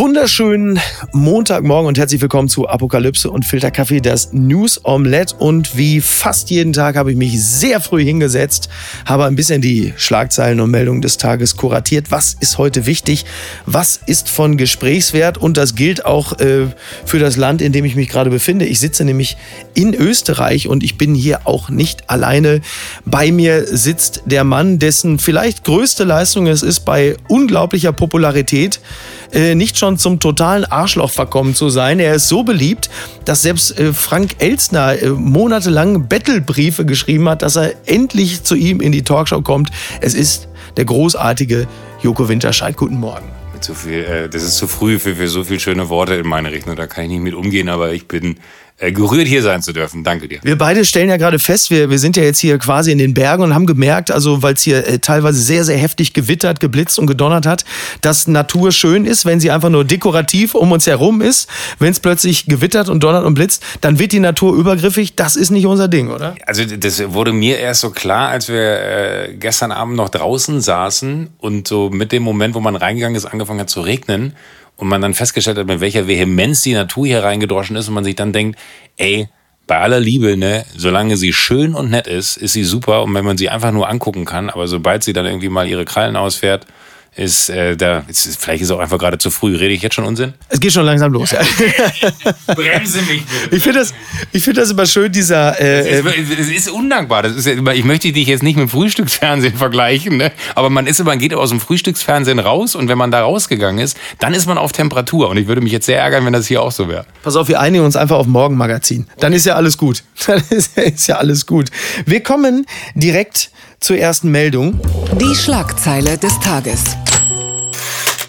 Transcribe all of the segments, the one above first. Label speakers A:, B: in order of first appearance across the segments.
A: wunderschönen Montagmorgen und herzlich willkommen zu Apokalypse und Filterkaffee, das News Omelette. Und wie fast jeden Tag habe ich mich sehr früh hingesetzt, habe ein bisschen die Schlagzeilen und Meldungen des Tages kuratiert. Was ist heute wichtig? Was ist von Gesprächswert? Und das gilt auch äh, für das Land, in dem ich mich gerade befinde. Ich sitze nämlich in Österreich und ich bin hier auch nicht alleine. Bei mir sitzt der Mann, dessen vielleicht größte Leistung es ist, bei unglaublicher Popularität äh, nicht schon zum totalen Arschloch verkommen zu sein. Er ist so beliebt, dass selbst äh, Frank Elstner äh, monatelang Bettelbriefe geschrieben hat, dass er endlich zu ihm in die Talkshow kommt. Es ist der großartige Joko Winterscheid. Guten Morgen.
B: Zu viel, äh, das ist zu früh für, für so viele schöne Worte in meine Richtung. Da kann ich nicht mit umgehen, aber ich bin gerührt, hier sein zu dürfen. Danke dir.
A: Wir beide stellen ja gerade fest, wir, wir sind ja jetzt hier quasi in den Bergen und haben gemerkt, also weil es hier äh, teilweise sehr, sehr heftig gewittert, geblitzt und gedonnert hat, dass Natur schön ist, wenn sie einfach nur dekorativ um uns herum ist. Wenn es plötzlich gewittert und donnert und blitzt, dann wird die Natur übergriffig. Das ist nicht unser Ding, oder?
B: Also das wurde mir erst so klar, als wir äh, gestern Abend noch draußen saßen und so mit dem Moment, wo man reingegangen ist, angefangen hat zu regnen und man dann festgestellt hat, mit welcher Vehemenz die Natur hier reingedroschen ist und man sich dann denkt, ey, bei aller Liebe, ne, solange sie schön und nett ist, ist sie super. Und wenn man sie einfach nur angucken kann, aber sobald sie dann irgendwie mal ihre Krallen ausfährt, ist äh, da, ist, vielleicht ist es auch einfach gerade zu früh. Rede ich jetzt schon Unsinn?
A: Es geht schon langsam los. Ja.
B: Bremse mich bitte.
A: Ich finde das, ich finde das immer schön, dieser. Äh,
B: es, ist, es ist undankbar. Das ist ich möchte dich jetzt nicht mit dem Frühstücksfernsehen vergleichen, ne? aber man ist, man geht aus dem Frühstücksfernsehen raus und wenn man da rausgegangen ist, dann ist man auf Temperatur. Und ich würde mich jetzt sehr ärgern, wenn das hier auch so wäre.
A: Pass auf, wir einigen uns einfach auf Morgenmagazin. Dann ist ja alles gut. Dann ist, ist ja alles gut. Wir kommen direkt zur ersten Meldung.
C: Die Schlagzeile des Tages.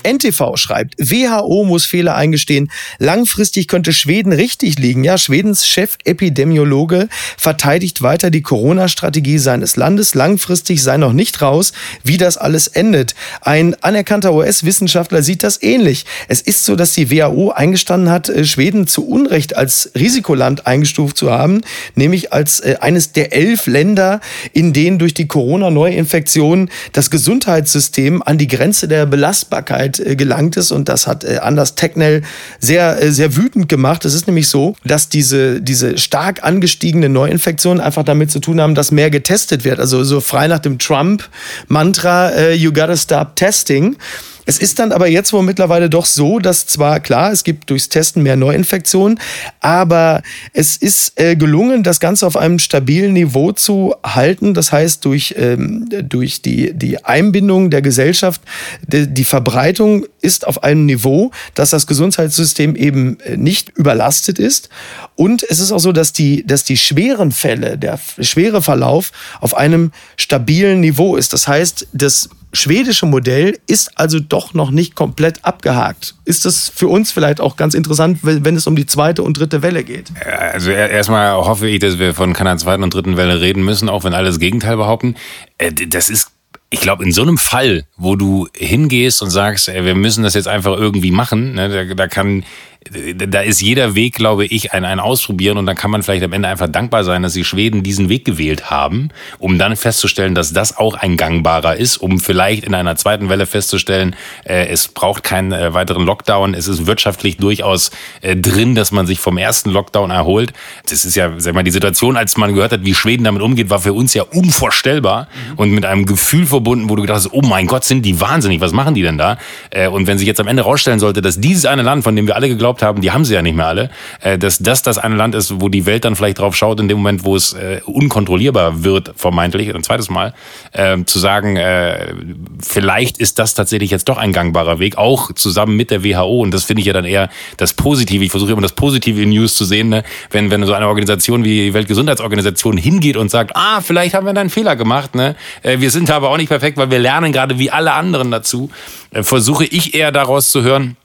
A: NTV schreibt, WHO muss Fehler eingestehen. Langfristig könnte Schweden richtig liegen. Ja, Schwedens Chefepidemiologe verteidigt weiter die Corona-Strategie seines Landes. Langfristig sei noch nicht raus, wie das alles endet. Ein anerkannter US-Wissenschaftler sieht das ähnlich. Es ist so, dass die WHO eingestanden hat, äh, Schweden zu Unrecht als Risikoland eingestuft zu haben, nämlich als äh, eines der elf Länder, in denen durch die Corona-Neuinfektion das Gesundheitssystem an die Grenze der Belastbarkeit Öffentlichkeit äh, gelangt ist und das hat äh, Anders Technell sehr, äh, sehr wütend gemacht. Es ist nämlich so, dass diese, diese stark angestiegene Neuinfektionen einfach damit zu tun haben, dass mehr getestet wird. Also so frei nach dem Trump-Mantra, you gotta stop testing. Es ist dann aber jetzt wohl mittlerweile doch so, dass zwar klar, es gibt durchs Testen mehr Neuinfektionen, aber es ist äh, gelungen, das Ganze auf einem stabilen Niveau zu halten. Das heißt, durch, ähm, durch die, die Einbindung der Gesellschaft, die, die Verbreitung ist auf einem Niveau, dass das Gesundheitssystem eben äh, nicht überlastet ist. Und es ist auch so, dass die, dass die schweren Fälle, der schwere Verlauf auf einem stabilen Niveau ist. Das heißt, das schwedische Modell ist also doch noch nicht komplett abgehakt. Ist das für uns vielleicht auch ganz interessant, wenn es um die zweite und dritte Welle geht?
B: Also erstmal hoffe ich, dass wir von keiner zweiten und dritten Welle reden müssen, auch wenn alle das Gegenteil behaupten. Äh, das ist ich glaube, in so einem Fall, wo du hingehst und sagst, ey, wir müssen das jetzt einfach irgendwie machen, ne, da kann da ist jeder Weg, glaube ich, ein, ein Ausprobieren und dann kann man vielleicht am Ende einfach dankbar sein, dass die Schweden diesen Weg gewählt haben, um dann festzustellen, dass das auch ein gangbarer ist, um vielleicht in einer zweiten Welle festzustellen, äh, es braucht keinen äh, weiteren Lockdown, es ist wirtschaftlich durchaus äh, drin, dass man sich vom ersten Lockdown erholt. Das ist ja, sag mal, die Situation, als man gehört hat, wie Schweden damit umgeht, war für uns ja unvorstellbar mhm. und mit einem Gefühl verbunden, wo du gedacht hast, oh mein Gott, sind die wahnsinnig, was machen die denn da? Äh, und wenn sich jetzt am Ende rausstellen sollte, dass dieses eine Land, von dem wir alle geglaubt geglaubt haben, die haben sie ja nicht mehr alle, äh, dass das das eine Land ist, wo die Welt dann vielleicht drauf schaut, in dem Moment, wo es äh, unkontrollierbar wird, vermeintlich, ein zweites Mal, äh, zu sagen, äh, vielleicht ist das tatsächlich jetzt doch ein gangbarer Weg, auch zusammen mit der WHO. Und das finde ich ja dann eher das Positive. Ich versuche immer das Positive in News zu sehen, ne? wenn, wenn so eine Organisation wie die Weltgesundheitsorganisation hingeht und sagt, ah, vielleicht haben wir da einen Fehler gemacht, ne? Wir sind aber auch nicht perfekt, weil wir lernen gerade wie alle anderen dazu. Versuche ich eher daraus zu hören,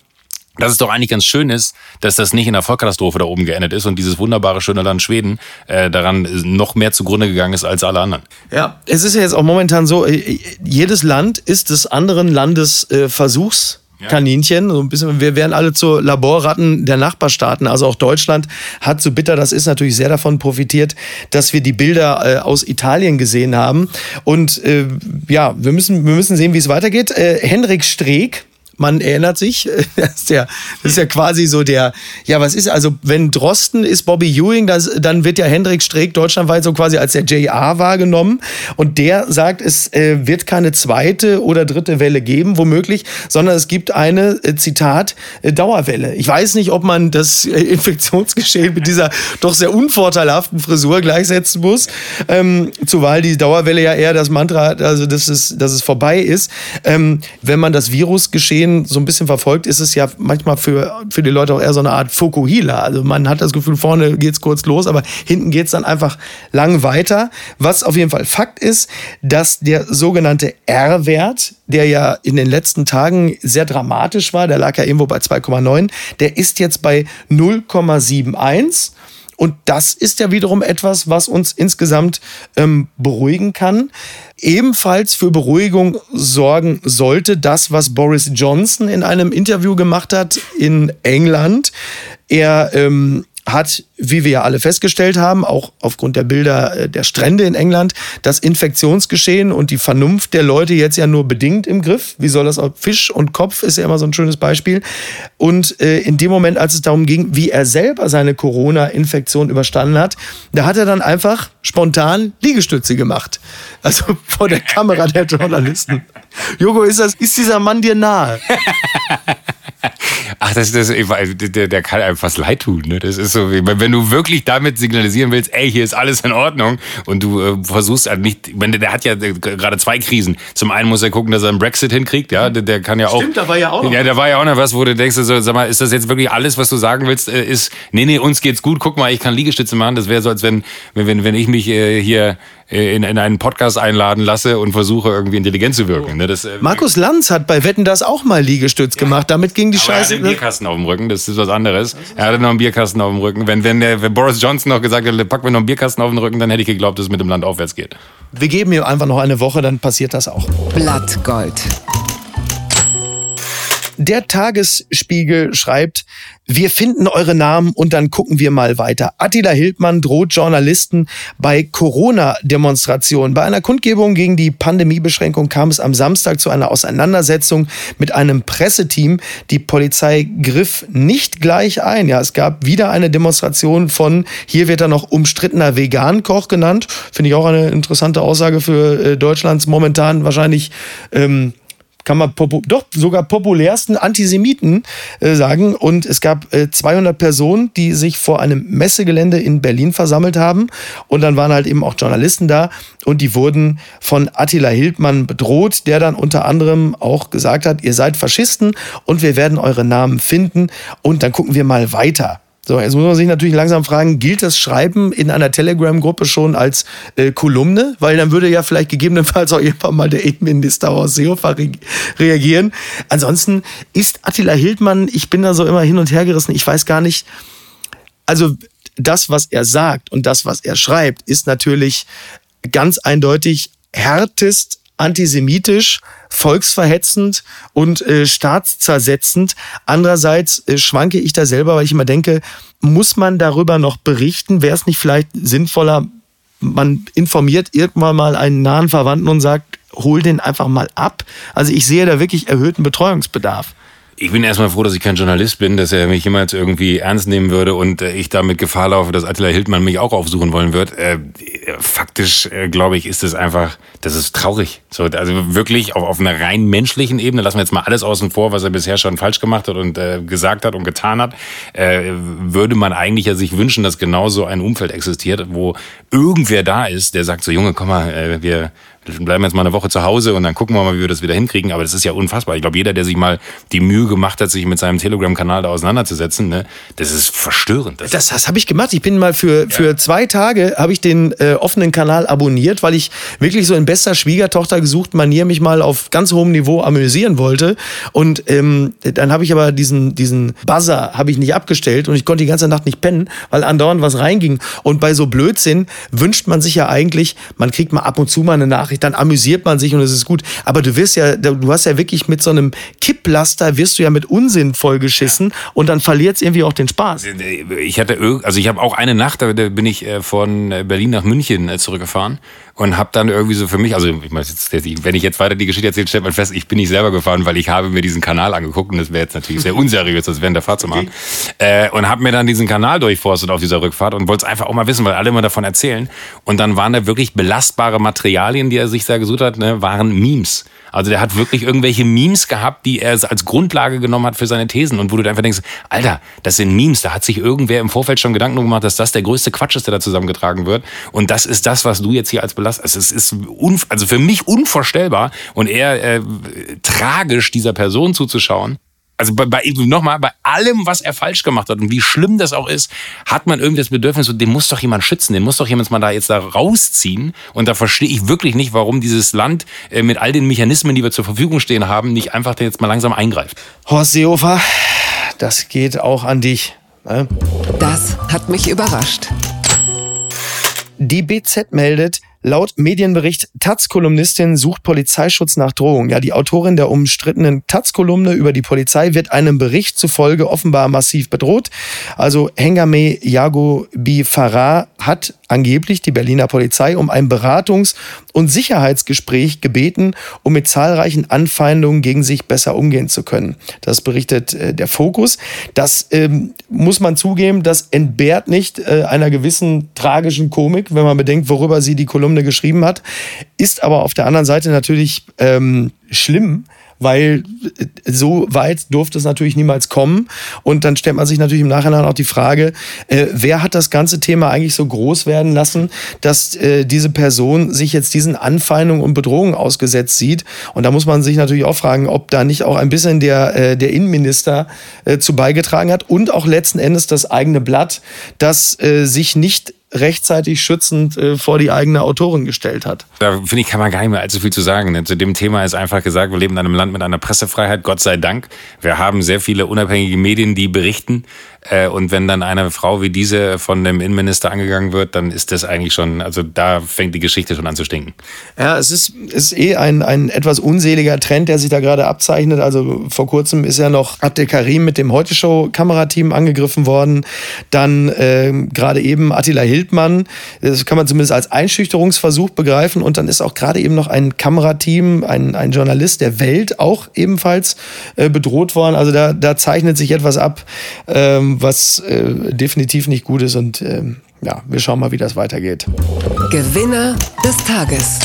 B: dass es doch eigentlich ganz schön ist, dass das nicht in einer Vollkatastrophe da oben geendet ist und dieses wunderbare schöne Land Schweden äh, daran noch mehr zugrunde gegangen ist als alle anderen.
A: Ja, es ist ja jetzt auch momentan so, äh, jedes Land ist des anderen Landes äh, Versuchs Kaninchen. So ein bisschen, wir wären alle zu Laborratten der Nachbarstaaten. Also auch Deutschland hat, so bitter das ist, natürlich sehr davon profitiert, dass wir die Bilder äh, aus Italien gesehen haben. Und äh, ja, wir müssen, wir müssen sehen, wie es weitergeht. Äh, Henrik Streeck, man erinnert sich, das ist, ja, das ist ja quasi so der, ja, was ist, also wenn Drosten ist Bobby Ewing, das, dann wird ja Hendrik Streeck deutschlandweit so quasi als der JR wahrgenommen und der sagt, es äh, wird keine zweite oder dritte Welle geben, womöglich, sondern es gibt eine, äh, Zitat, äh, Dauerwelle. Ich weiß nicht, ob man das äh, Infektionsgeschehen mit dieser doch sehr unvorteilhaften Frisur gleichsetzen muss, ähm, zumal die Dauerwelle ja eher das Mantra, also dass es, dass es vorbei ist. Ähm, wenn man das Virusgeschehen Szenen so ein bisschen verfolgt, ist es ja manchmal für, für die Leute auch eher so eine Art Fokuhila. Also man hat das Gefühl, vorne geht's kurz los, aber hinten geht's dann einfach lang weiter. Was auf jeden Fall Fakt ist, dass der sogenannte R-Wert, der ja in den letzten Tagen sehr dramatisch war, der lag ja irgendwo bei 2,9, der ist jetzt bei 0,71. Und das ist ja wiederum etwas, was uns insgesamt ähm, beruhigen kann. Ebenfalls für Beruhigung sorgen sollte das, was Boris Johnson in einem Interview gemacht hat in England. Er ähm, hat, wie wir ja alle festgestellt haben, auch aufgrund der Bilder äh, der Strände in England, das Infektionsgeschehen und die Vernunft der Leute jetzt ja nur bedingt im Griff. Wie soll das auch? Fisch und Kopf ist ja immer so ein schönes Beispiel. Und äh, in dem Moment, als es darum ging, wie er selber seine Corona-Infektion überstanden hat, da hat er dann einfach spontan Liegestütze gemacht. Also vor der Kamera der Journalisten. Jogo, ist das, ist dieser Mann dir nahe?
B: Ach, das, das, der, der kann einem fast leid tun. Ne? Das ist so, wenn du wirklich damit signalisieren willst, ey, hier ist alles in Ordnung und du äh, versuchst halt nicht, wenn der, der hat ja gerade zwei Krisen. Zum einen muss er gucken, dass er einen Brexit hinkriegt, ja, der, der kann ja auch.
A: Stimmt, da war ja auch noch.
B: Ja, da war ja auch noch was, wo du denkst, so, sag mal, ist das jetzt wirklich alles, was du sagen willst, äh, ist, nee, nee, uns geht's gut, guck mal, ich kann Liegestütze machen. Das wäre so, als wenn, wenn, wenn ich mich äh, hier in, in einen Podcast einladen lasse und versuche irgendwie intelligent zu wirken. Ne? Das, äh,
A: Markus Lanz hat bei Wetten das auch mal Liegestütz ja. gemacht. Damit ging die
B: Aber
A: Scheiße.
B: Er hatte einen Bierkasten auf dem Rücken, das ist was anderes. Er hatte noch einen Bierkasten auf dem Rücken. Wenn, wenn, der, wenn Boris Johnson noch gesagt hätte, pack mir noch einen Bierkasten auf den Rücken, dann hätte ich geglaubt, dass es mit dem Land aufwärts geht.
A: Wir geben ihm einfach noch eine Woche, dann passiert das auch.
C: Blattgold.
A: Der Tagesspiegel schreibt, wir finden eure Namen und dann gucken wir mal weiter. Attila Hildmann droht Journalisten bei Corona-Demonstrationen. Bei einer Kundgebung gegen die Pandemiebeschränkung kam es am Samstag zu einer Auseinandersetzung mit einem Presseteam. Die Polizei griff nicht gleich ein. Ja, es gab wieder eine Demonstration von, hier wird er noch umstrittener Vegan-Koch genannt. Finde ich auch eine interessante Aussage für äh, Deutschlands momentan wahrscheinlich ähm, kann man doch sogar populärsten Antisemiten äh, sagen. Und es gab äh, 200 Personen, die sich vor einem Messegelände in Berlin versammelt haben. Und dann waren halt eben auch Journalisten da und die wurden von Attila Hildmann bedroht, der dann unter anderem auch gesagt hat, ihr seid Faschisten und wir werden eure Namen finden und dann gucken wir mal weiter. So, jetzt muss man sich natürlich langsam fragen, gilt das Schreiben in einer Telegram-Gruppe schon als äh, Kolumne? Weil dann würde ja vielleicht gegebenenfalls auch irgendwann mal der Innenminister aus Seehofer re reagieren. Ansonsten ist Attila Hildmann, ich bin da so immer hin und her gerissen, ich weiß gar nicht, also das, was er sagt und das, was er schreibt, ist natürlich ganz eindeutig härtest antisemitisch, volksverhetzend und äh, staatszersetzend. Andererseits äh, schwanke ich da selber, weil ich immer denke, muss man darüber noch berichten? Wäre es nicht vielleicht sinnvoller, man informiert irgendwann mal einen nahen Verwandten und sagt, hol den einfach mal ab? Also ich sehe da wirklich erhöhten Betreuungsbedarf.
B: Ich bin erstmal froh, dass ich kein Journalist bin, dass er mich jemals irgendwie ernst nehmen würde und äh, ich damit Gefahr laufe, dass Attila Hildmann mich auch aufsuchen wollen wird. Äh, faktisch, äh, glaube ich, ist es einfach, das ist traurig. So, also wirklich auf, auf einer rein menschlichen Ebene, lassen wir jetzt mal alles außen vor, was er bisher schon falsch gemacht hat und äh, gesagt hat und getan hat, äh, würde man eigentlich ja sich wünschen, dass genau so ein Umfeld existiert, wo irgendwer da ist, der sagt so, Junge, komm mal, äh, wir, bleiben jetzt mal eine Woche zu Hause und dann gucken wir mal, wie wir das wieder hinkriegen. Aber das ist ja unfassbar. Ich glaube, jeder, der sich mal die Mühe gemacht hat, sich mit seinem Telegram-Kanal da auseinanderzusetzen, ne, das ist verstörend.
A: Das, das, das habe ich gemacht. Ich bin mal für, ja. für zwei Tage habe ich den äh, offenen Kanal abonniert, weil ich wirklich so in bester Schwiegertochter gesucht Manier mich mal auf ganz hohem Niveau amüsieren wollte. Und ähm, dann habe ich aber diesen, diesen Buzzer habe ich nicht abgestellt und ich konnte die ganze Nacht nicht pennen, weil andauernd was reinging. Und bei so Blödsinn wünscht man sich ja eigentlich, man kriegt mal ab und zu mal eine Nachricht Nachricht, dann amüsiert man sich und es ist gut. Aber du wirst ja, du hast ja wirklich mit so einem Kipplaster wirst du ja mit Unsinn vollgeschissen ja. und dann verliert es irgendwie auch den Spaß.
B: Ich hatte, also ich habe auch eine Nacht, da bin ich äh, von Berlin nach München äh, zurückgefahren und habe dann irgendwie so für mich, also ich meine, wenn ich jetzt weiter die Geschichte erzähle, stellt man fest, ich bin nicht selber gefahren, weil ich habe mir diesen Kanal angeguckt und das wäre jetzt natürlich sehr unseriös, das während der Fahrt zu machen. Okay. Äh, und habe mir dann diesen Kanal durchforstet auf dieser Rückfahrt und wollte es einfach auch mal wissen, weil alle immer davon erzählen. Und dann waren da wirklich belastbare Materialien, die er sich da gesucht hat, ne, waren Memes. Also der hat wirklich irgendwelche Memes gehabt, die er als Grundlage genommen hat für seine Thesen und wo du einfach denkst, Alter, das sind Memes, da hat sich irgendwer im Vorfeld schon Gedanken gemacht, dass das der größte Quatsch ist, der da zusammengetragen wird. Und das ist das, was du jetzt hier als Belast. Also es ist also für mich unvorstellbar und eher äh, tragisch dieser Person zuzuschauen also bei, bei nochmal, bei allem, was er falsch gemacht hat und wie schlimm das auch ist, hat man irgendwie das Bedürfnis, so, den muss doch jemand schützen, den muss doch jemand mal da jetzt da rausziehen. Und da verstehe ich wirklich nicht, warum dieses Land äh, mit all den Mechanismen, die wir zur Verfügung stehen haben, nicht einfach jetzt mal langsam eingreift.
A: Horst Seehofer, das geht auch an dich.
C: Ne? Das hat mich überrascht.
A: Die BZ meldet, Laut Medienbericht Taz-Kolumnistin sucht Polizeischutz nach Drohung. Ja, die Autorin der umstrittenen Taz-Kolumne über die Polizei wird einem Bericht zufolge offenbar massiv bedroht. Also Hengame Yago Farah hat angeblich die Berliner Polizei um ein Beratungs- und Sicherheitsgespräch gebeten, um mit zahlreichen Anfeindungen gegen sich besser umgehen zu können. Das berichtet äh, der Fokus. Das ähm, muss man zugeben, das entbehrt nicht äh, einer gewissen tragischen Komik, wenn man bedenkt, worüber sie die Kolumne geschrieben hat. Ist aber auf der anderen Seite natürlich ähm, schlimm, weil äh, so weit durfte es natürlich niemals kommen. Und dann stellt man sich natürlich im Nachhinein auch die Frage, äh, wer hat das ganze Thema eigentlich so groß werden lassen, dass äh, diese Person sich jetzt diesen Anfeindungen und Bedrohungen ausgesetzt sieht. Und da muss man sich natürlich auch fragen, ob da nicht auch ein bisschen der, äh, der Innenminister äh, zu beigetragen hat und auch letzten Endes das eigene Blatt, das äh, sich nicht rechtzeitig schützend äh, vor die eigene Autorin gestellt hat.
B: Da finde ich, kann man gar nicht mehr allzu viel zu sagen. Denn zu dem Thema ist einfach gesagt, wir leben in einem Land mit einer Pressefreiheit, Gott sei Dank. Wir haben sehr viele unabhängige Medien, die berichten. Äh, und wenn dann eine Frau wie diese von dem Innenminister angegangen wird, dann ist das eigentlich schon, also da fängt die Geschichte schon an zu stinken.
A: Ja, es ist, ist eh ein, ein etwas unseliger Trend, der sich da gerade abzeichnet. Also vor kurzem ist ja noch Abdel Karim mit dem Heute-Show-Kamerateam angegriffen worden. Dann äh, gerade eben Attila Hildmann. Das kann man zumindest als Einschüchterungsversuch begreifen. Und dann ist auch gerade eben noch ein Kamerateam, ein, ein Journalist der Welt auch ebenfalls äh, bedroht worden. Also da, da zeichnet sich etwas ab. Ähm, was äh, definitiv nicht gut ist. Und äh, ja, wir schauen mal, wie das weitergeht.
C: Gewinner des Tages.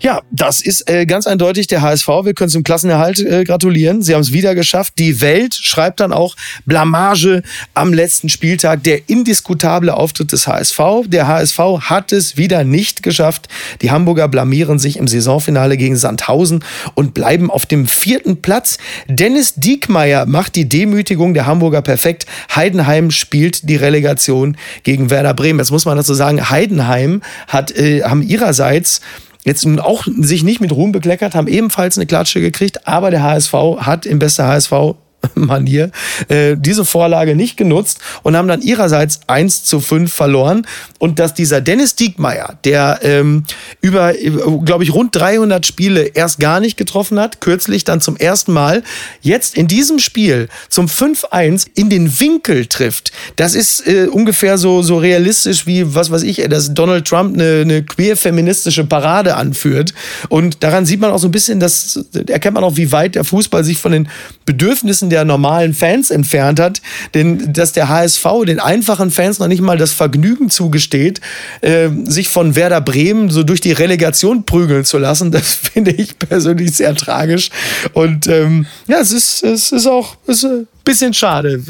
A: Ja, das ist äh, ganz eindeutig der HSV. Wir können zum Klassenerhalt äh, gratulieren. Sie haben es wieder geschafft. Die Welt schreibt dann auch Blamage am letzten Spieltag. Der indiskutable Auftritt des HSV. Der HSV hat es wieder nicht geschafft. Die Hamburger blamieren sich im Saisonfinale gegen Sandhausen und bleiben auf dem vierten Platz. Dennis Diekmeyer macht die Demütigung der Hamburger perfekt. Heidenheim spielt die Relegation gegen Werder Bremen. Jetzt muss man dazu sagen, Heidenheim hat, äh, haben ihrerseits jetzt nun auch sich nicht mit Ruhm bekleckert, haben ebenfalls eine Klatsche gekriegt, aber der HSV hat im bester HSV Manier äh, diese Vorlage nicht genutzt und haben dann ihrerseits 1 zu 5 verloren. Und dass dieser Dennis Diekmeyer, der ähm, über, glaube ich, rund 300 Spiele erst gar nicht getroffen hat, kürzlich dann zum ersten Mal, jetzt in diesem Spiel zum 5-1 in den Winkel trifft, das ist äh, ungefähr so, so realistisch wie, was weiß ich, dass Donald Trump eine, eine queer-feministische Parade anführt. Und daran sieht man auch so ein bisschen, dass erkennt man auch, wie weit der Fußball sich von den Bedürfnissen der normalen Fans entfernt hat, denn dass der HSV den einfachen Fans noch nicht mal das Vergnügen zugesteht, äh, sich von Werder Bremen so durch die Relegation prügeln zu lassen, das finde ich persönlich sehr tragisch. Und ähm, ja, es ist, es ist auch es ist ein bisschen schade.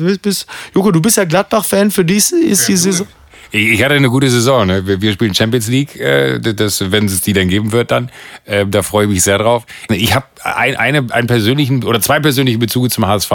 A: Joko, du bist ja Gladbach-Fan, für dich ist die Saison.
B: Ich hatte eine gute Saison. Ne? Wir spielen Champions League, äh, das, wenn es die dann geben wird, dann. Äh, da freue ich mich sehr drauf. Ich habe ein, eine, einen persönlichen oder zwei persönliche Bezüge zum HSV.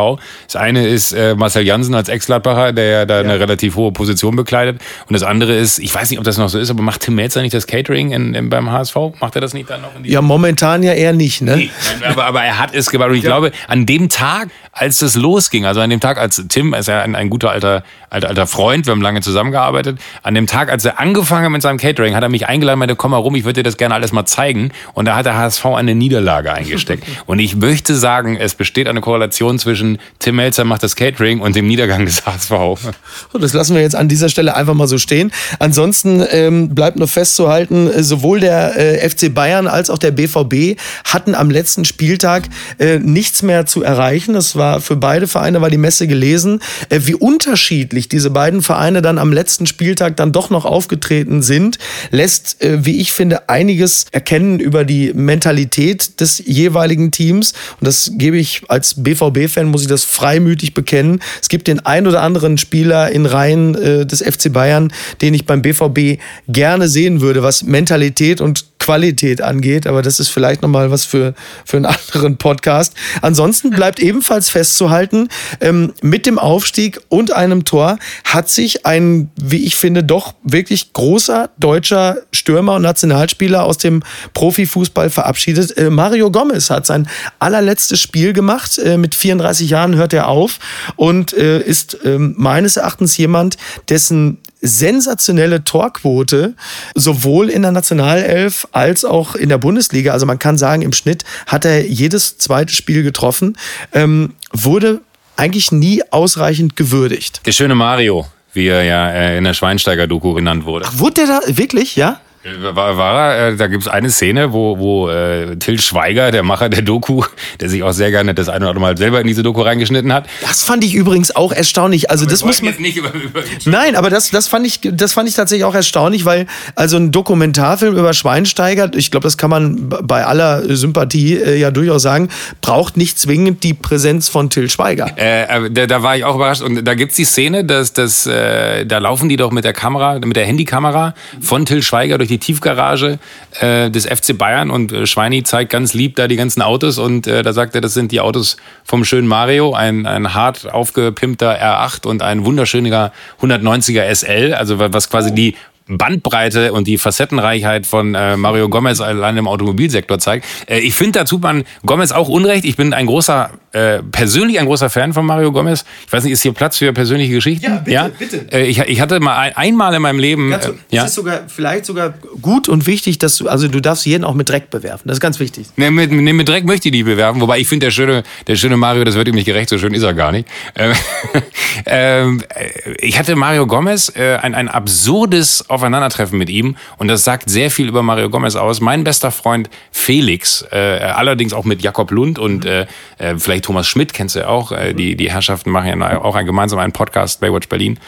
B: Das eine ist äh, Marcel Jansen als Ex-Gladbacher, der ja da ja. eine relativ hohe Position bekleidet. Und das andere ist, ich weiß nicht, ob das noch so ist, aber macht Tim Melzer nicht das Catering in, in, beim HSV? Macht er das nicht dann noch?
A: ja, momentan ja eher nicht. Ne? Nee,
B: aber, aber er hat es gemacht. Und ich ja. glaube, an dem Tag, als das losging, also an dem Tag, als Tim, ist ja ein, ein guter alter, alter, alter Freund, wir haben lange zusammengearbeitet, an dem Tag, als er angefangen hat mit seinem Catering, hat er mich eingeladen, meinte, komm mal rum, ich würde dir das gerne alles mal zeigen. Und da hat der HSV eine Niederlage eingesteckt. und ich möchte sagen, es besteht eine Korrelation zwischen Tim Melzer macht das Catering und dem Niedergang des HSV.
A: Das lassen wir jetzt an dieser Stelle einfach mal so stehen. Ansonsten ähm, bleibt nur festzuhalten, äh, sowohl der äh, FC Bayern als auch der BVB hatten am letzten Spieltag äh, nichts mehr zu erreichen. Das war für beide Vereine war die Messe gelesen. Äh, wie unterschiedlich diese beiden Vereine dann am letzten Spieltag dann doch noch aufgetreten sind, lässt, äh, wie ich finde, einiges erkennen über die Mentalität des jeweiligen Teams. Und das gebe ich als BVB-Fan, muss ich das freimütig bekennen. Es gibt den ein oder anderen Spieler in Reihen äh, des FC Bayern, den ich beim BVB gerne sehen würde, was Mentalität und Qualität angeht, aber das ist vielleicht nochmal was für, für einen anderen Podcast. Ansonsten bleibt ebenfalls festzuhalten, ähm, mit dem Aufstieg und einem Tor hat sich ein, wie ich finde, doch wirklich großer deutscher Stürmer und Nationalspieler aus dem Profifußball verabschiedet. Äh, Mario Gomez hat sein allerletztes Spiel gemacht. Äh, mit 34 Jahren hört er auf und äh, ist ähm, meines Erachtens jemand, dessen sensationelle Torquote, sowohl in der Nationalelf als auch in der Bundesliga. Also man kann sagen, im Schnitt hat er jedes zweite Spiel getroffen, ähm, wurde eigentlich nie ausreichend gewürdigt.
B: Der schöne Mario, wie er ja äh, in der Schweinsteiger-Doku genannt wurde.
A: Ach, wurde der da wirklich, ja?
B: War, war er, äh, da gibt es eine Szene, wo, wo äh, Till Schweiger, der Macher der Doku, der sich auch sehr gerne das eine oder andere Mal selber in diese Doku reingeschnitten hat.
A: Das fand ich übrigens auch erstaunlich. Also aber das muss man nicht über, über Nein, aber das, das fand ich, das fand ich tatsächlich auch erstaunlich, weil also ein Dokumentarfilm über Schweinsteiger, ich glaube, das kann man bei aller Sympathie äh, ja durchaus sagen, braucht nicht zwingend die Präsenz von Till Schweiger.
B: Äh, da, da war ich auch überrascht und da gibt's die Szene, dass, dass äh, da laufen die doch mit der Kamera, mit der Handykamera von Till Schweiger durch die Tiefgarage äh, des FC Bayern und äh, Schweini zeigt ganz lieb da die ganzen Autos und äh, da sagt er, das sind die Autos vom schönen Mario, ein, ein hart aufgepimpter R8 und ein wunderschöner 190er SL, also was quasi die Bandbreite und die Facettenreichheit von äh, Mario Gomez allein im Automobilsektor zeigt. Äh, ich finde, da tut man Gomez auch Unrecht. Ich bin ein großer, äh, persönlich ein großer Fan von Mario Gomez. Ich weiß nicht, ist hier Platz für persönliche Geschichten? Ja, bitte, ja? bitte. Äh, ich, ich hatte mal ein, einmal in meinem Leben.
A: Ganz, äh, ja? ist sogar vielleicht sogar gut und wichtig, dass du, also du darfst jeden auch mit Dreck bewerfen. Das ist ganz wichtig.
B: Nee, mit, nee, mit Dreck möchte ich nicht bewerfen, wobei ich finde, der schöne, der schöne Mario, das wird ihm nicht gerecht, so schön ist er gar nicht. Ähm, ähm, äh, ich hatte Mario Gomez ein, ein absurdes Aufeinandertreffen mit ihm und das sagt sehr viel über Mario Gomez aus. Mein bester Freund Felix, äh, allerdings auch mit Jakob Lund und äh, äh, vielleicht Thomas Schmidt, kennst du ja auch, äh, die, die Herrschaften machen ja auch ein, gemeinsam einen Podcast, Baywatch Berlin,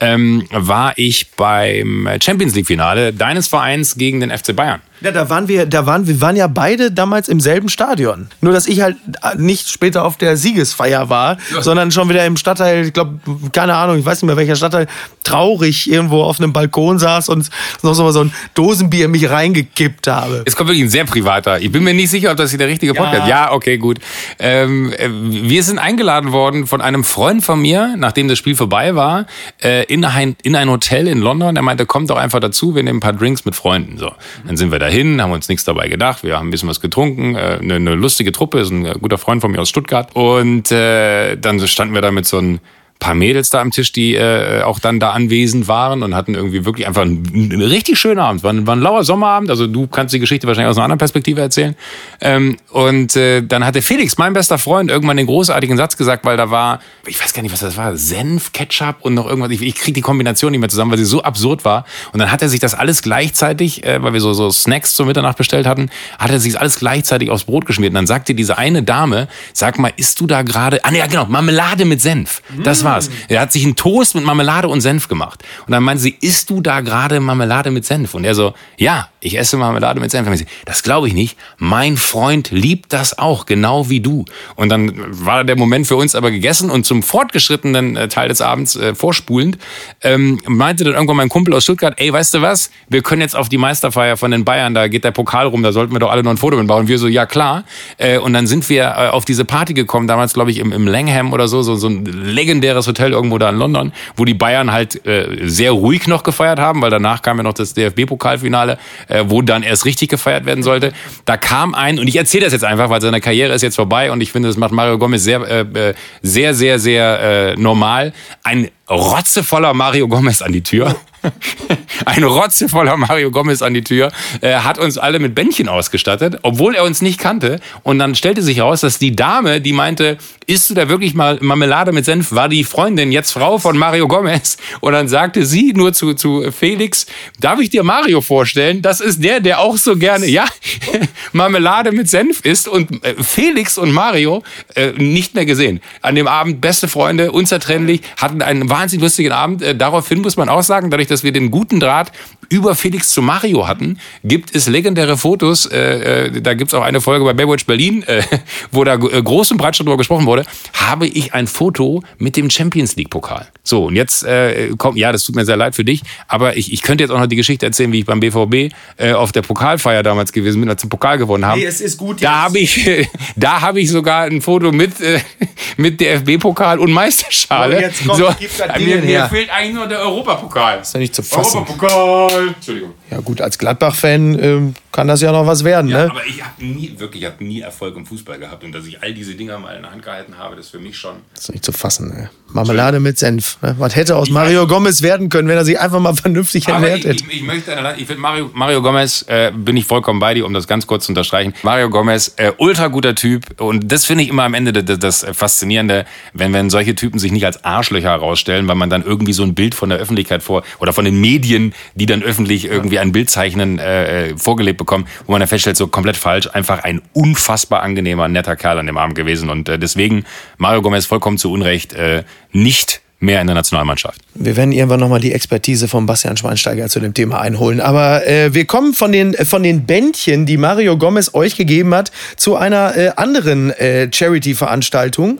B: ähm, war ich beim Champions League Finale deines Vereins gegen den FC Bayern.
A: Ja, da waren wir, da waren wir waren ja beide damals im selben Stadion. Nur dass ich halt nicht später auf der Siegesfeier war, ja. sondern schon wieder im Stadtteil, ich glaube, keine Ahnung, ich weiß nicht mehr welcher Stadtteil, traurig irgendwo auf einem Balkon saß und noch so ein Dosenbier mich reingekippt habe.
B: Es kommt wirklich ein sehr privater. Ich bin mir nicht sicher, ob das hier der richtige Podcast ist. Ja. ja, okay, gut. Ähm, äh, wir sind eingeladen worden von einem Freund von mir, nachdem das Spiel vorbei war, äh, in, ein, in ein Hotel in London. Er meinte, kommt doch einfach dazu, wir nehmen ein paar Drinks mit Freunden. So, dann sind wir da dahin, haben uns nichts dabei gedacht. Wir haben ein bisschen was getrunken. Äh, eine, eine lustige Truppe, ist ein guter Freund von mir aus Stuttgart. Und äh, dann standen wir da mit so einem paar Mädels da am Tisch, die äh, auch dann da anwesend waren und hatten irgendwie wirklich einfach einen, einen richtig schönen Abend. War ein, war ein lauer Sommerabend, also du kannst die Geschichte wahrscheinlich aus einer anderen Perspektive erzählen. Ähm, und äh, dann hatte Felix, mein bester Freund, irgendwann den großartigen Satz gesagt, weil da war, ich weiß gar nicht, was das war, Senf, Ketchup und noch irgendwas. Ich, ich kriege die Kombination nicht mehr zusammen, weil sie so absurd war. Und dann hat er sich das alles gleichzeitig, äh, weil wir so, so Snacks zur Mitternacht bestellt hatten, hat er sich das alles gleichzeitig aufs Brot geschmiert. Und dann sagte diese eine Dame, sag mal, isst du da gerade, ah ja genau, Marmelade mit Senf. Das war war's. Er hat sich einen Toast mit Marmelade und Senf gemacht. Und dann meinte sie, isst du da gerade Marmelade mit Senf? Und er so, ja, ich esse Marmelade mit Senf. Sie, das glaube ich nicht. Mein Freund liebt das auch, genau wie du. Und dann war der Moment für uns aber gegessen und zum fortgeschrittenen äh, Teil des Abends äh, vorspulend ähm, meinte dann irgendwann mein Kumpel aus Stuttgart, ey, weißt du was? Wir können jetzt auf die Meisterfeier von den Bayern, da geht der Pokal rum, da sollten wir doch alle noch ein Foto mitbauen. Und wir so, ja klar. Äh, und dann sind wir äh, auf diese Party gekommen, damals glaube ich im, im Langham oder so, so, so ein legendäres Hotel irgendwo da in London, wo die Bayern halt äh, sehr ruhig noch gefeiert haben, weil danach kam ja noch das DFB-Pokalfinale, äh, wo dann erst richtig gefeiert werden sollte. Da kam ein, und ich erzähle das jetzt einfach, weil seine Karriere ist jetzt vorbei und ich finde, das macht Mario Gomez sehr, äh, äh sehr, sehr, sehr äh, normal. Ein rotzevoller Mario Gomez an die Tür ein rotzevoller Mario Gomez an die Tür, äh, hat uns alle mit Bändchen ausgestattet, obwohl er uns nicht kannte. Und dann stellte sich heraus, dass die Dame, die meinte, isst du da wirklich mal Marmelade mit Senf, war die Freundin, jetzt Frau von Mario Gomez. Und dann sagte sie nur zu, zu Felix, darf ich dir Mario vorstellen? Das ist der, der auch so gerne, ja, Marmelade mit Senf isst. Und äh, Felix und Mario äh, nicht mehr gesehen. An dem Abend beste Freunde, unzertrennlich, hatten einen wahnsinnig lustigen Abend. Äh, daraufhin muss man auch sagen, dadurch, dass wir den guten Draht über Felix zu Mario hatten, gibt es legendäre Fotos. Äh, äh, da gibt es auch eine Folge bei Baywatch Berlin, äh, wo da äh, groß und breit schon drüber gesprochen wurde. Habe ich ein Foto mit dem Champions League Pokal. So, und jetzt äh, kommt, ja, das tut mir sehr leid für dich, aber ich, ich könnte jetzt auch noch die Geschichte erzählen, wie ich beim BVB äh, auf der Pokalfeier damals gewesen bin, als wir den Pokal gewonnen haben.
A: Nee, es ist gut.
B: Da habe ich, da habe ich sogar ein Foto mit, äh, mit DFB-Pokal und Meisterschale.
A: So, jetzt kommt,
B: so,
A: gib das
B: mir, mir fehlt eigentlich nur der Europapokal.
A: Ist ja nicht zu fassen.
B: Europapokal. Entschuldigung.
A: Ja gut, als Gladbach-Fan ähm, kann das ja noch was werden,
B: Ja,
A: ne?
B: aber ich habe nie, wirklich, ich habe nie Erfolg im Fußball gehabt. Und dass ich all diese Dinger mal in der Hand gehalten habe, das ist für mich schon.
A: Das ist nicht zu fassen, ne? Marmelade mit Senf. Ne? Was hätte aus Mario Gomez werden können, wenn er sich einfach mal vernünftig ernährt
B: ich,
A: hätte?
B: ich, ich möchte, ich finde Mario, Mario Gomez, äh, bin ich vollkommen bei dir, um das ganz kurz zu unterstreichen. Mario Gomez, äh, ultra guter Typ. Und das finde ich immer am Ende das, das Faszinierende, wenn, wenn solche Typen sich nicht als Arschlöcher herausstellen, weil man dann irgendwie so ein Bild von der Öffentlichkeit vor, oder von den Medien, die dann öffentlich irgendwie ein Bild zeichnen, äh, äh, vorgelebt bekommen, wo man dann feststellt, so komplett falsch. Einfach ein unfassbar angenehmer, netter Kerl an dem Abend gewesen. Und äh, deswegen Mario Gomez vollkommen zu Unrecht äh, nicht mehr in der Nationalmannschaft.
A: Wir werden irgendwann nochmal die Expertise von Bastian Schweinsteiger zu dem Thema einholen. Aber äh, wir kommen von den, von den Bändchen, die Mario Gomez euch gegeben hat, zu einer äh, anderen äh, Charity-Veranstaltung.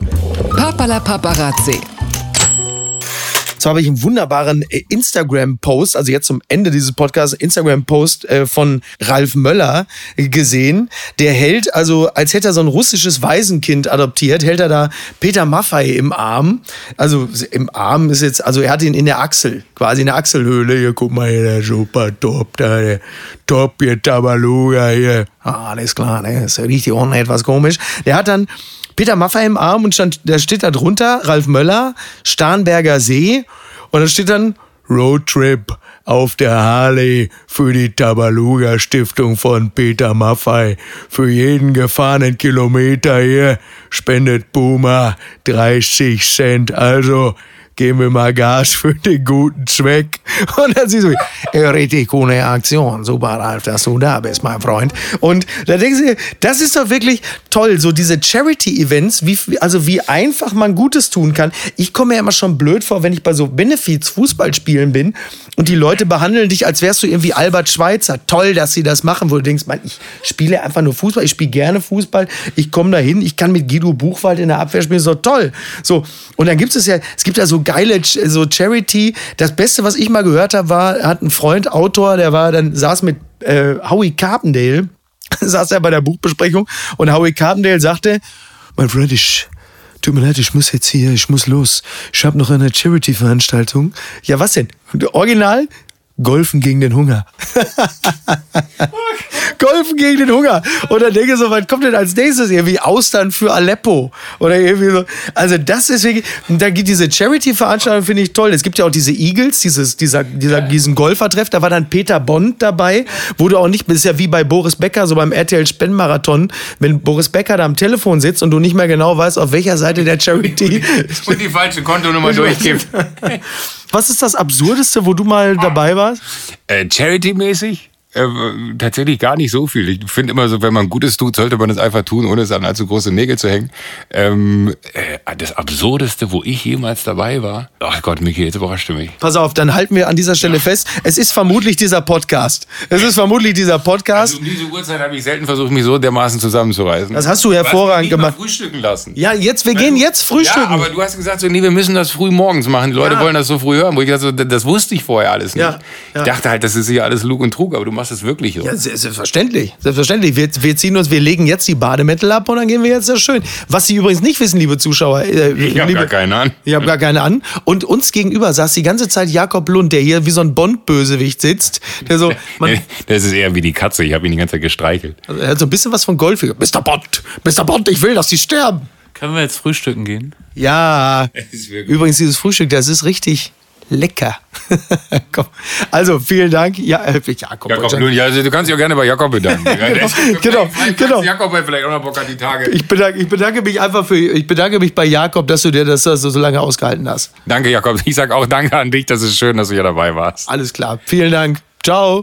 C: Papala Paparazzi.
A: So habe ich einen wunderbaren äh, Instagram-Post, also jetzt zum Ende dieses Podcasts, Instagram-Post äh, von Ralf Möller gesehen. Der hält, also als hätte er so ein russisches Waisenkind adoptiert, hält er da Peter Maffei im Arm. Also im Arm ist jetzt, also er hat ihn in der Achsel, quasi in der Achselhöhle. Hier, guck mal hier, der super top, der top hier, Tabaluga hier. Ah, alles klar, ne? Das riecht hier unten etwas komisch. Der hat dann Peter Maffay im Arm und stand, da steht da drunter Ralf Möller, Starnberger See und da steht dann Roadtrip auf der Harley für die Tabaluga Stiftung von Peter Maffay. Für jeden gefahrenen Kilometer hier spendet Puma 30 Cent. Also geben wir mal Gas für den guten Zweck. Und dann siehst du, richtig coole Aktion. Super, Ralf, dass du da bist, mein Freund. Und da denkst du das ist doch wirklich toll, so diese Charity-Events, wie, also wie einfach man Gutes tun kann. Ich komme mir immer schon blöd vor, wenn ich bei so Benefits Fußballspielen bin und die Leute behandeln dich, als wärst du irgendwie Albert Schweitzer. Toll, dass sie das machen, wo du denkst, man, ich spiele einfach nur Fußball, ich spiele gerne Fußball, ich komme dahin, ich kann mit Guido Buchwald in der Abwehr spielen, so toll. So, und dann gibt es ja, es gibt ja so geile so Charity. Das Beste, was ich mal gehört habe, war, hat ein Freund, Autor, der war dann saß mit äh, Howie Carpendale, saß er bei der Buchbesprechung und Howie Carpendale sagte, mein Freund, ich Tut mir leid, ich muss jetzt hier, ich muss los. Ich habe noch eine Charity-Veranstaltung. Ja, was denn? Original? Golfen gegen den Hunger. Golfen gegen den Hunger. Und dann denke ich so, was kommt denn als nächstes? Irgendwie Austern für Aleppo. Oder irgendwie so. Also das ist wirklich, und da gibt diese Charity-Veranstaltung, finde ich toll. Es gibt ja auch diese Eagles, dieses, dieser, dieser, diesen Golfertreff. Da war dann Peter Bond dabei, wo du auch nicht, das ist ja wie bei Boris Becker, so beim RTL Spendenmarathon, wenn Boris Becker da am Telefon sitzt und du nicht mehr genau weißt, auf welcher Seite der Charity.
B: Und die falsche Kontonummer durchgibt.
A: Was ist das Absurdeste, wo du mal dabei warst?
B: Äh, Charity-mäßig? Äh, tatsächlich gar nicht so viel. Ich finde immer so, wenn man Gutes tut, sollte man es einfach tun, ohne es an allzu große Nägel zu hängen. Ähm, äh, das Absurdeste, wo ich jemals dabei war. Ach Gott, Micky, jetzt überrascht du mich.
A: Pass auf, dann halten wir an dieser Stelle fest. Es ist vermutlich dieser Podcast. Es ist vermutlich dieser Podcast.
B: Also um diese Uhrzeit habe ich selten versucht, mich so dermaßen zusammenzureißen.
A: Das hast du hervorragend
B: du
A: gemacht.
B: frühstücken lassen.
A: Ja, jetzt, wir gehen jetzt frühstücken.
B: Ja, aber du hast gesagt, so, nee, wir müssen das früh morgens machen. Die Leute
A: Ja.
B: wollen das so früh hören. Wo ich dachte, so, das wusste ich vorher alles nicht.
A: Ja, ja.
B: Ich dachte halt, das ist hier alles Lug und Trug, aber du machst es wirklich so.
A: Ja, se- selbstverständlich. Selbstverständlich. Wir, wir ziehen uns, wir legen jetzt die Bademäntel ab und dann gehen wir jetzt sehr schön. Was Sie übrigens nicht wissen, liebe Zuschauer. Äh,
B: Ich hab
A: liebe,
B: gar keine an.
A: Ich habe gar keine an. Und uns gegenüber saß die ganze Zeit Jakob Lund, der hier wie so ein Bond-Bösewicht sitzt. Der so, man,
B: Das ist eher wie die Katze. Ich habe ihn die ganze Zeit gestreichelt.
A: also er hat so ein bisschen was von Golf. Mr. Bond, Mr. Bond, ich will, dass Sie sterben.
D: Können wir jetzt frühstücken gehen?
A: Ja.
B: ist
A: Übrigens, dieses Frühstück, das ist richtig. Lecker. Also, vielen Dank. Ja, äh,
B: Jakob.
A: Jakob,
B: nun, ja, also, du kannst dich auch gerne bei Jakob bedanken.
A: genau,
B: Vielleicht
A: genau.
B: Jakob hat vielleicht auch noch Bock an die Tage.
A: Ich bedanke, ich bedanke mich einfach für, ich bedanke mich bei Jakob, dass du dir das so so lange ausgehalten hast.
B: Danke, Jakob. Ich sag auch Danke an dich. Das ist schön, dass du hier dabei warst.
A: Alles klar. Vielen Dank. Ciao.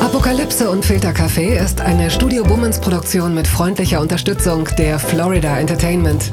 C: Apokalypse und Filterkaffee ist eine Studio Bummens Produktion mit freundlicher Unterstützung der Florida Entertainment.